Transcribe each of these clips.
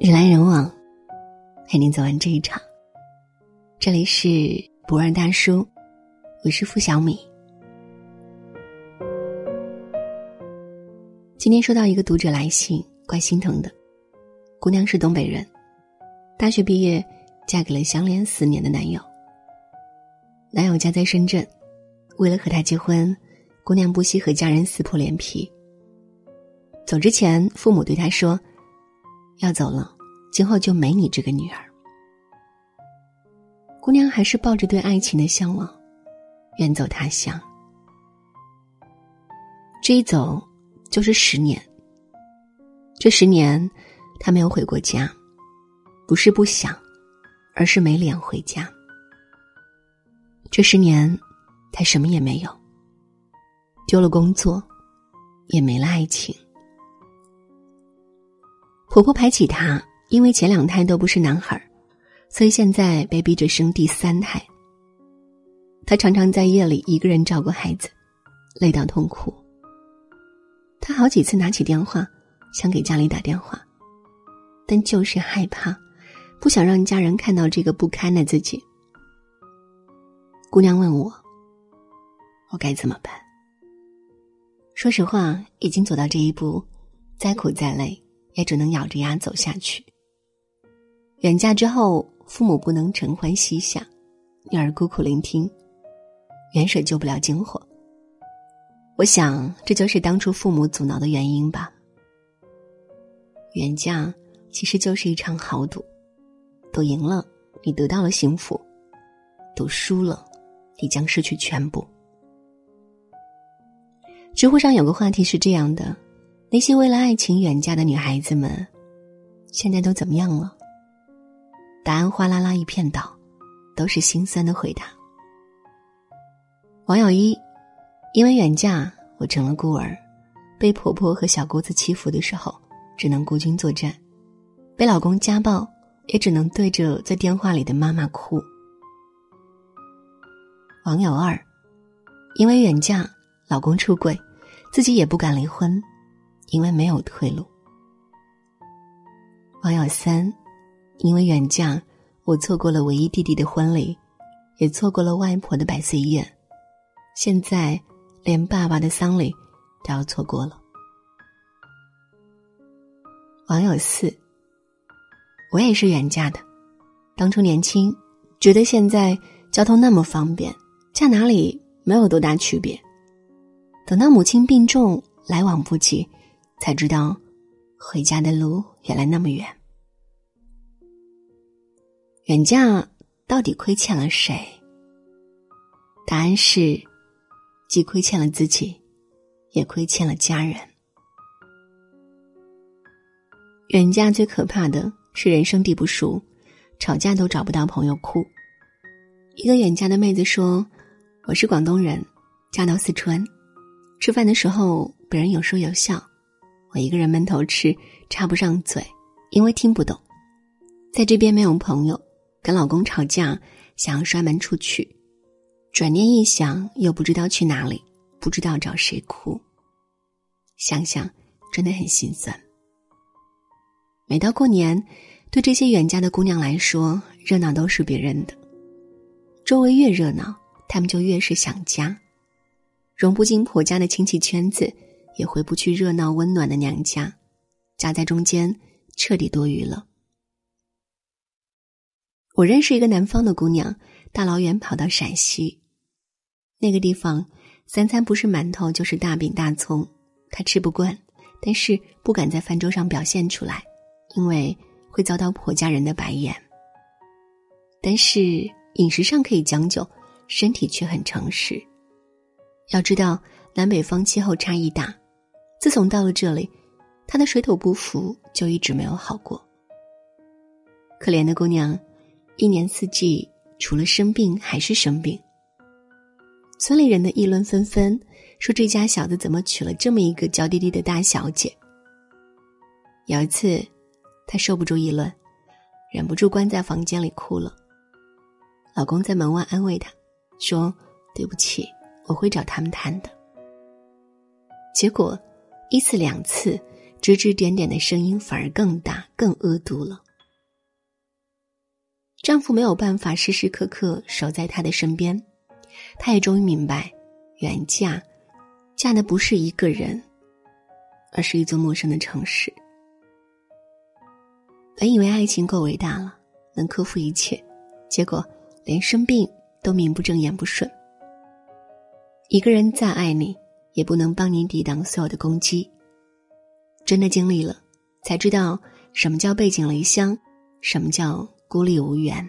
人来人往，陪你走完这一场。这里是不二大叔，我是付小米。今天收到一个读者来信，怪心疼的。姑娘是东北人，大学毕业嫁给了相恋四年的男友。男友家在深圳，为了和他结婚，姑娘不惜和家人撕破脸皮。走之前，父母对她说。要走了，今后就没你这个女儿。姑娘还是抱着对爱情的向往，远走他乡。这一走就是十年。这十年，她没有回过家，不是不想，而是没脸回家。这十年，她什么也没有，丢了工作，也没了爱情。婆婆排挤她，因为前两胎都不是男孩所以现在被逼着生第三胎。她常常在夜里一个人照顾孩子，累到痛哭。她好几次拿起电话，想给家里打电话，但就是害怕，不想让家人看到这个不堪的自己。姑娘问我：“我该怎么办？”说实话，已经走到这一步，再苦再累。也只能咬着牙走下去。远嫁之后，父母不能承欢膝下，女儿孤苦伶仃，远水救不了近火。我想，这就是当初父母阻挠的原因吧。远嫁其实就是一场豪赌，赌赢了，你得到了幸福；赌输了，你将失去全部。知乎上有个话题是这样的。那些为了爱情远嫁的女孩子们，现在都怎么样了？答案哗啦啦一片倒，都是心酸的回答。网友一：因为远嫁，我成了孤儿，被婆婆和小姑子欺负的时候，只能孤军作战；被老公家暴，也只能对着在电话里的妈妈哭。网友二：因为远嫁，老公出轨，自己也不敢离婚。因为没有退路。网友三，因为远嫁，我错过了唯一弟弟的婚礼，也错过了外婆的百岁宴，现在连爸爸的丧礼都要错过了。网友四，我也是远嫁的，当初年轻，觉得现在交通那么方便，嫁哪里没有多大区别，等到母亲病重，来往不及。才知道，回家的路原来那么远。远嫁到底亏欠了谁？答案是，既亏欠了自己，也亏欠了家人。远嫁最可怕的是人生地不熟，吵架都找不到朋友哭。一个远嫁的妹子说：“我是广东人，嫁到四川，吃饭的时候别人有说有笑。”我一个人闷头吃，插不上嘴，因为听不懂。在这边没有朋友，跟老公吵架，想要摔门出去，转念一想，又不知道去哪里，不知道找谁哭。想想真的很心酸。每到过年，对这些远嫁的姑娘来说，热闹都是别人的，周围越热闹，她们就越是想家，融不进婆家的亲戚圈子。也回不去热闹温暖的娘家，夹在中间，彻底多余了。我认识一个南方的姑娘，大老远跑到陕西，那个地方三餐不是馒头就是大饼大葱，她吃不惯，但是不敢在饭桌上表现出来，因为会遭到婆家人的白眼。但是饮食上可以将就，身体却很诚实。要知道南北方气候差异大。自从到了这里，她的水土不服就一直没有好过。可怜的姑娘，一年四季除了生病还是生病。村里人的议论纷纷，说这家小子怎么娶了这么一个娇滴滴的大小姐。有一次，她受不住议论，忍不住关在房间里哭了。老公在门外安慰她，说：“对不起，我会找他们谈的。”结果。一次两次，指指点点的声音反而更大、更恶毒了。丈夫没有办法时时刻刻守在她的身边，她也终于明白，远嫁，嫁的不是一个人，而是一座陌生的城市。本以为爱情够伟大了，能克服一切，结果连生病都名不正言不顺。一个人再爱你，也不能帮你抵挡所有的攻击。真的经历了，才知道什么叫背井离乡，什么叫孤立无援。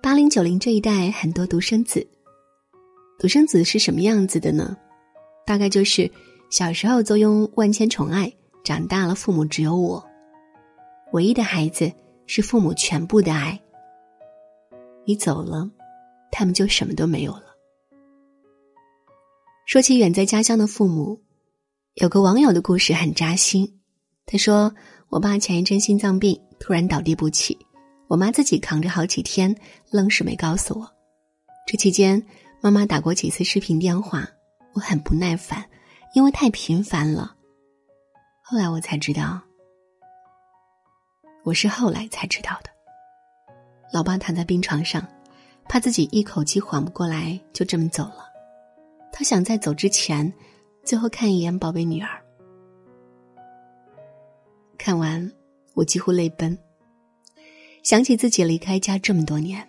八零九零这一代很多独生子，独生子是什么样子的呢？大概就是小时候坐拥万千宠爱，长大了父母只有我，唯一的孩子是父母全部的爱。你走了。他们就什么都没有了。说起远在家乡的父母，有个网友的故事很扎心。他说：“我爸前一阵心脏病突然倒地不起，我妈自己扛着好几天，愣是没告诉我。这期间，妈妈打过几次视频电话，我很不耐烦，因为太频繁了。后来我才知道，我是后来才知道的。老爸躺在病床上。”怕自己一口气缓不过来，就这么走了。他想在走之前，最后看一眼宝贝女儿。看完，我几乎泪奔。想起自己离开家这么多年，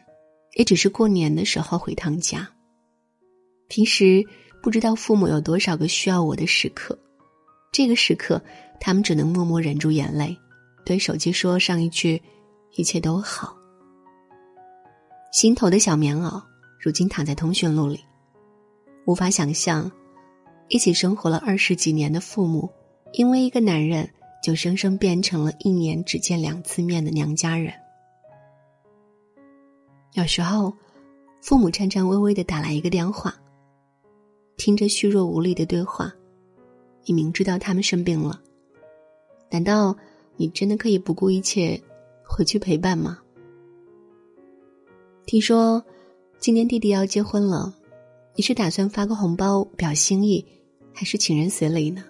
也只是过年的时候回趟家。平时不知道父母有多少个需要我的时刻，这个时刻，他们只能默默忍住眼泪，对手机说上一句：“一切都好。”心头的小棉袄，如今躺在通讯录里，无法想象，一起生活了二十几年的父母，因为一个男人，就生生变成了一年只见两次面的娘家人。有时候，父母颤颤巍巍的打来一个电话，听着虚弱无力的对话，你明知道他们生病了，难道你真的可以不顾一切回去陪伴吗？听说今年弟弟要结婚了，你是打算发个红包表心意，还是请人随礼呢？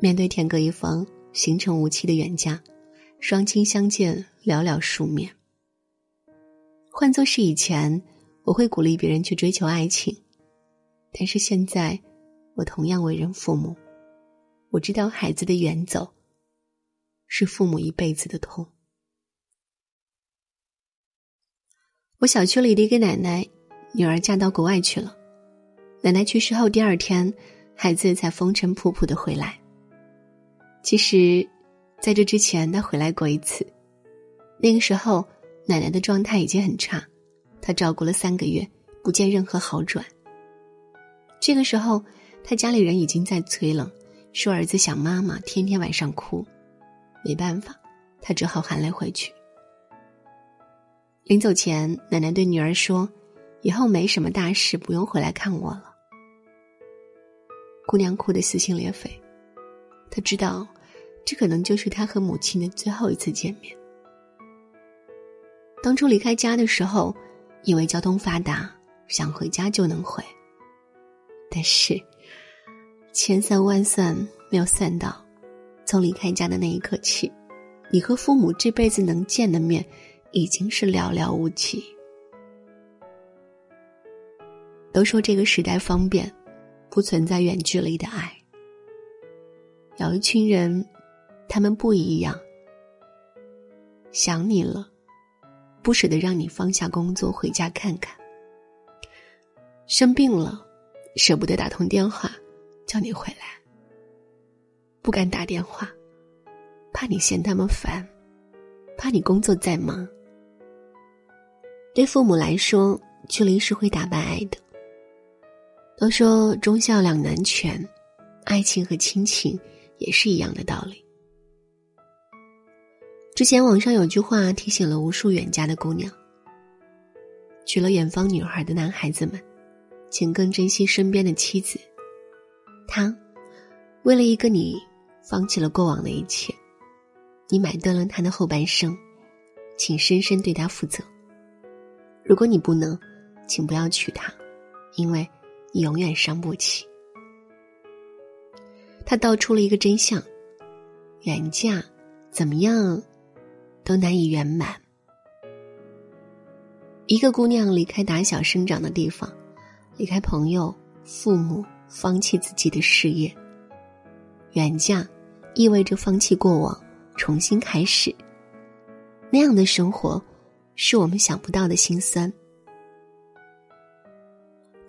面对天各一方、行程无期的远嫁，双亲相见寥寥数面。换作是以前，我会鼓励别人去追求爱情，但是现在，我同样为人父母，我知道孩子的远走，是父母一辈子的痛。我小区里的一个奶奶，女儿嫁到国外去了。奶奶去世后第二天，孩子才风尘仆仆的回来。其实，在这之前，他回来过一次。那个时候，奶奶的状态已经很差，他照顾了三个月，不见任何好转。这个时候，他家里人已经在催了，说儿子想妈妈，天天晚上哭。没办法，他只好含泪回去。临走前，奶奶对女儿说：“以后没什么大事，不用回来看我了。”姑娘哭得撕心裂肺，她知道，这可能就是她和母亲的最后一次见面。当初离开家的时候，以为交通发达，想回家就能回。但是，千算万算没有算到，从离开家的那一刻起，你和父母这辈子能见的面。已经是寥寥无几。都说这个时代方便，不存在远距离的爱。有一群人，他们不一样。想你了，不舍得让你放下工作回家看看。生病了，舍不得打通电话叫你回来。不敢打电话，怕你嫌他们烦，怕你工作再忙。对父母来说，距离是会打败爱的。都说忠孝两难全，爱情和亲情也是一样的道理。之前网上有句话提醒了无数远嫁的姑娘：娶了远方女孩的男孩子们，请更珍惜身边的妻子。他为了一个你，放弃了过往的一切，你买断了他的后半生，请深深对他负责。如果你不能，请不要娶她，因为永远伤不起。他道出了一个真相：远嫁怎么样都难以圆满。一个姑娘离开打小生长的地方，离开朋友、父母，放弃自己的事业。远嫁意味着放弃过往，重新开始。那样的生活，是我们想不到的心酸。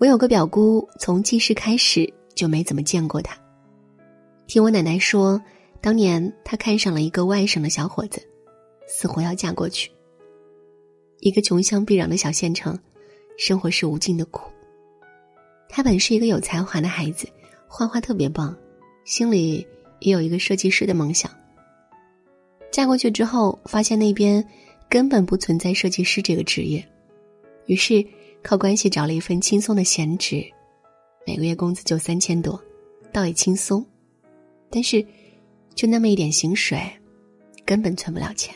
我有个表姑，从记事开始就没怎么见过她。听我奶奶说，当年她看上了一个外省的小伙子，死活要嫁过去。一个穷乡僻壤的小县城，生活是无尽的苦。他本是一个有才华的孩子，画画特别棒，心里也有一个设计师的梦想。嫁过去之后，发现那边根本不存在设计师这个职业，于是靠关系找了一份轻松的闲职，每个月工资就三千多，倒也轻松，但是就那么一点薪水，根本存不了钱。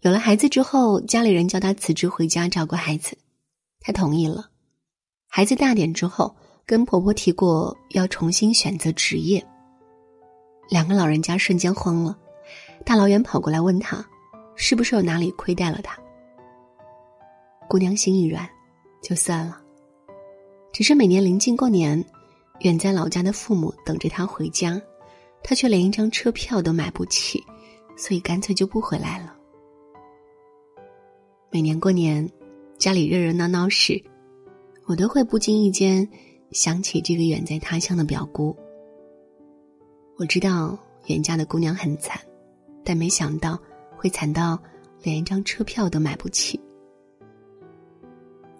有了孩子之后，家里人叫他辞职回家照顾孩子，他同意了。孩子大点之后，跟婆婆提过要重新选择职业。两个老人家瞬间慌了，大老远跑过来问他，是不是有哪里亏待了他？姑娘心一软，就算了。只是每年临近过年，远在老家的父母等着他回家，他却连一张车票都买不起，所以干脆就不回来了。每年过年，家里热热闹闹时，我都会不经意间想起这个远在他乡的表姑。我知道远嫁的姑娘很惨，但没想到会惨到连一张车票都买不起。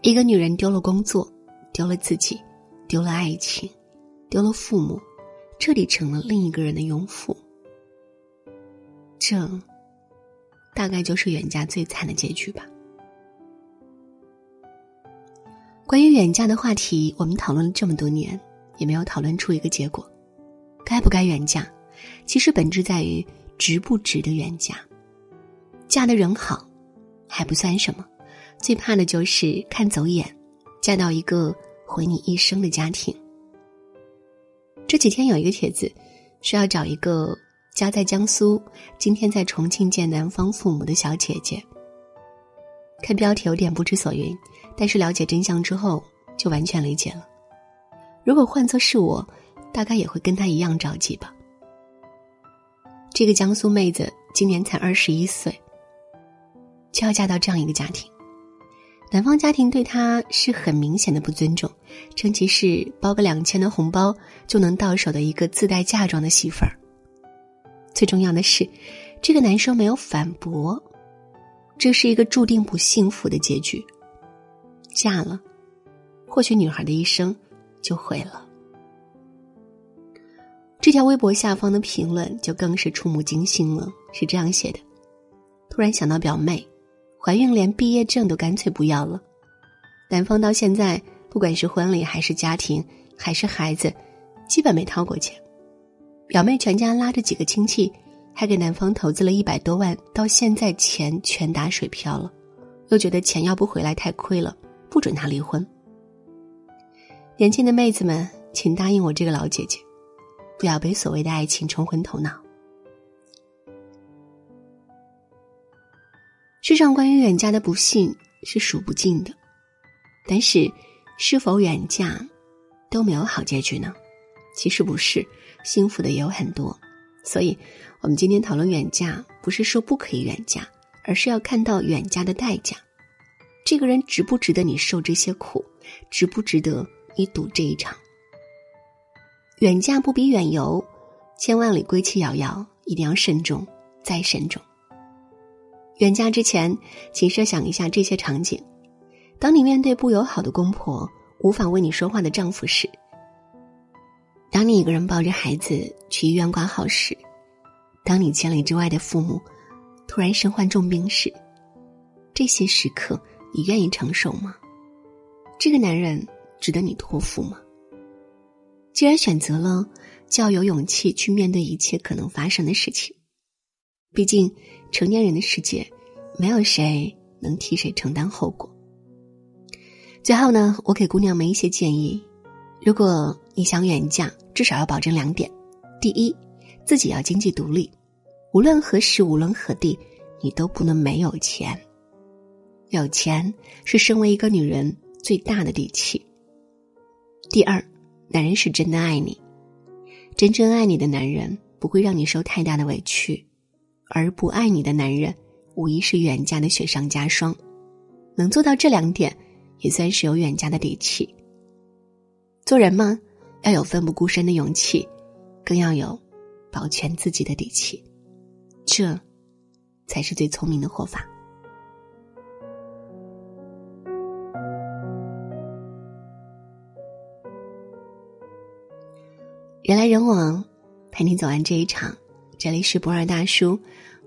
一个女人丢了工作，丢了自己，丢了爱情，丢了父母，彻底成了另一个人的拥护。这，大概就是远嫁最惨的结局吧。关于远嫁的话题，我们讨论了这么多年，也没有讨论出一个结果。该不该远嫁？其实本质在于值不值得远嫁。嫁的人好，还不算什么，最怕的就是看走眼，嫁到一个毁你一生的家庭。这几天有一个帖子，说要找一个家在江苏，今天在重庆见男方父母的小姐姐。看标题有点不知所云。但是了解真相之后，就完全理解了。如果换作是我，大概也会跟他一样着急吧。这个江苏妹子今年才二十一岁，就要嫁到这样一个家庭，男方家庭对她是很明显的不尊重，称其是包个两千的红包就能到手的一个自带嫁妆的媳妇儿。最重要的是，这个男生没有反驳，这是一个注定不幸福的结局。嫁了，或许女孩的一生就毁了。这条微博下方的评论就更是触目惊心了，是这样写的：突然想到表妹，怀孕连毕业证都干脆不要了。男方到现在，不管是婚礼还是家庭还是孩子，基本没掏过钱。表妹全家拉着几个亲戚，还给男方投资了一百多万，到现在钱全打水漂了，又觉得钱要不回来太亏了。不准他离婚。年轻的妹子们，请答应我这个老姐姐，不要被所谓的爱情冲昏头脑。世上关于远嫁的不幸是数不尽的，但是是否远嫁都没有好结局呢？其实不是，幸福的也有很多。所以，我们今天讨论远嫁，不是说不可以远嫁，而是要看到远嫁的代价。这个人值不值得你受这些苦？值不值得你赌这一场？远嫁不比远游，千万里归期遥遥，一定要慎重再慎重。远嫁之前，请设想一下这些场景：当你面对不友好的公婆、无法为你说话的丈夫时；当你一个人抱着孩子去医院挂号时；当你千里之外的父母突然身患重病时，这些时刻。你愿意承受吗？这个男人值得你托付吗？既然选择了，就要有勇气去面对一切可能发生的事情。毕竟，成年人的世界，没有谁能替谁承担后果。最后呢，我给姑娘们一些建议：如果你想远嫁，至少要保证两点：第一，自己要经济独立，无论何时无论何地，你都不能没有钱。有钱是身为一个女人最大的底气。第二，男人是真的爱你，真正爱你的男人不会让你受太大的委屈，而不爱你的男人无疑是远嫁的雪上加霜。能做到这两点，也算是有远嫁的底气。做人嘛，要有奋不顾身的勇气，更要有保全自己的底气，这才是最聪明的活法。人来人往，陪你走完这一场。这里是博尔大叔，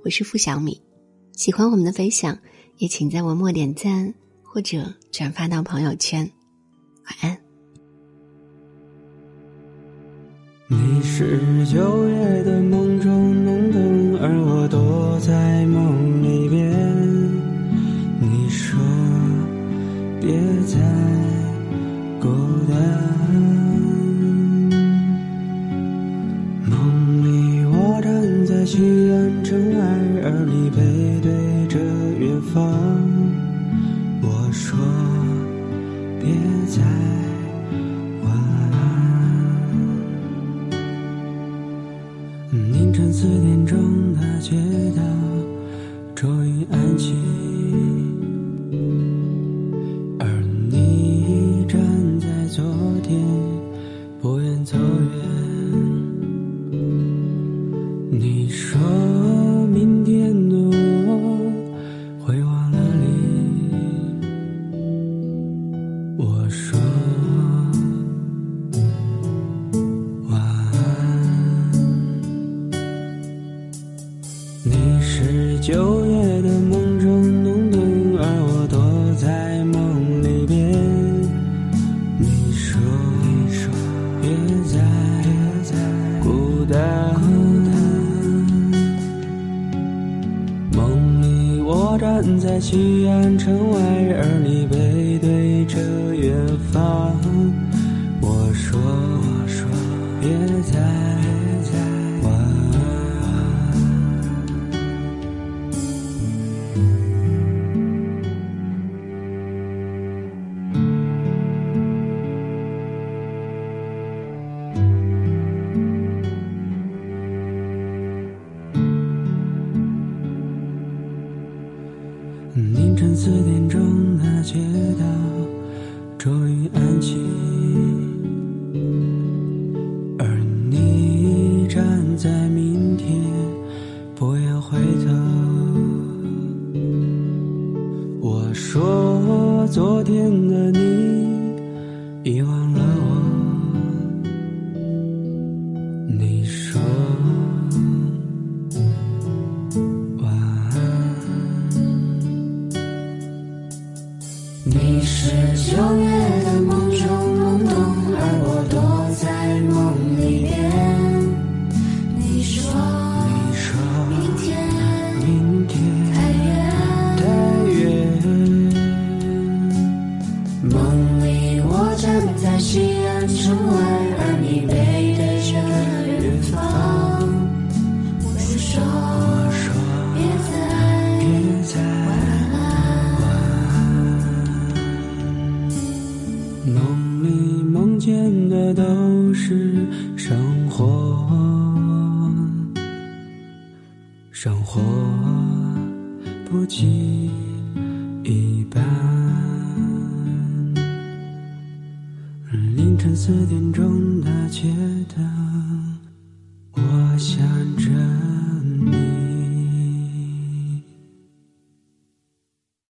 我是付小米。喜欢我们的分享，也请在文末点赞或者转发到朋友圈。晚安。你是九月的梦中浓灯，而我躲在 to the in the.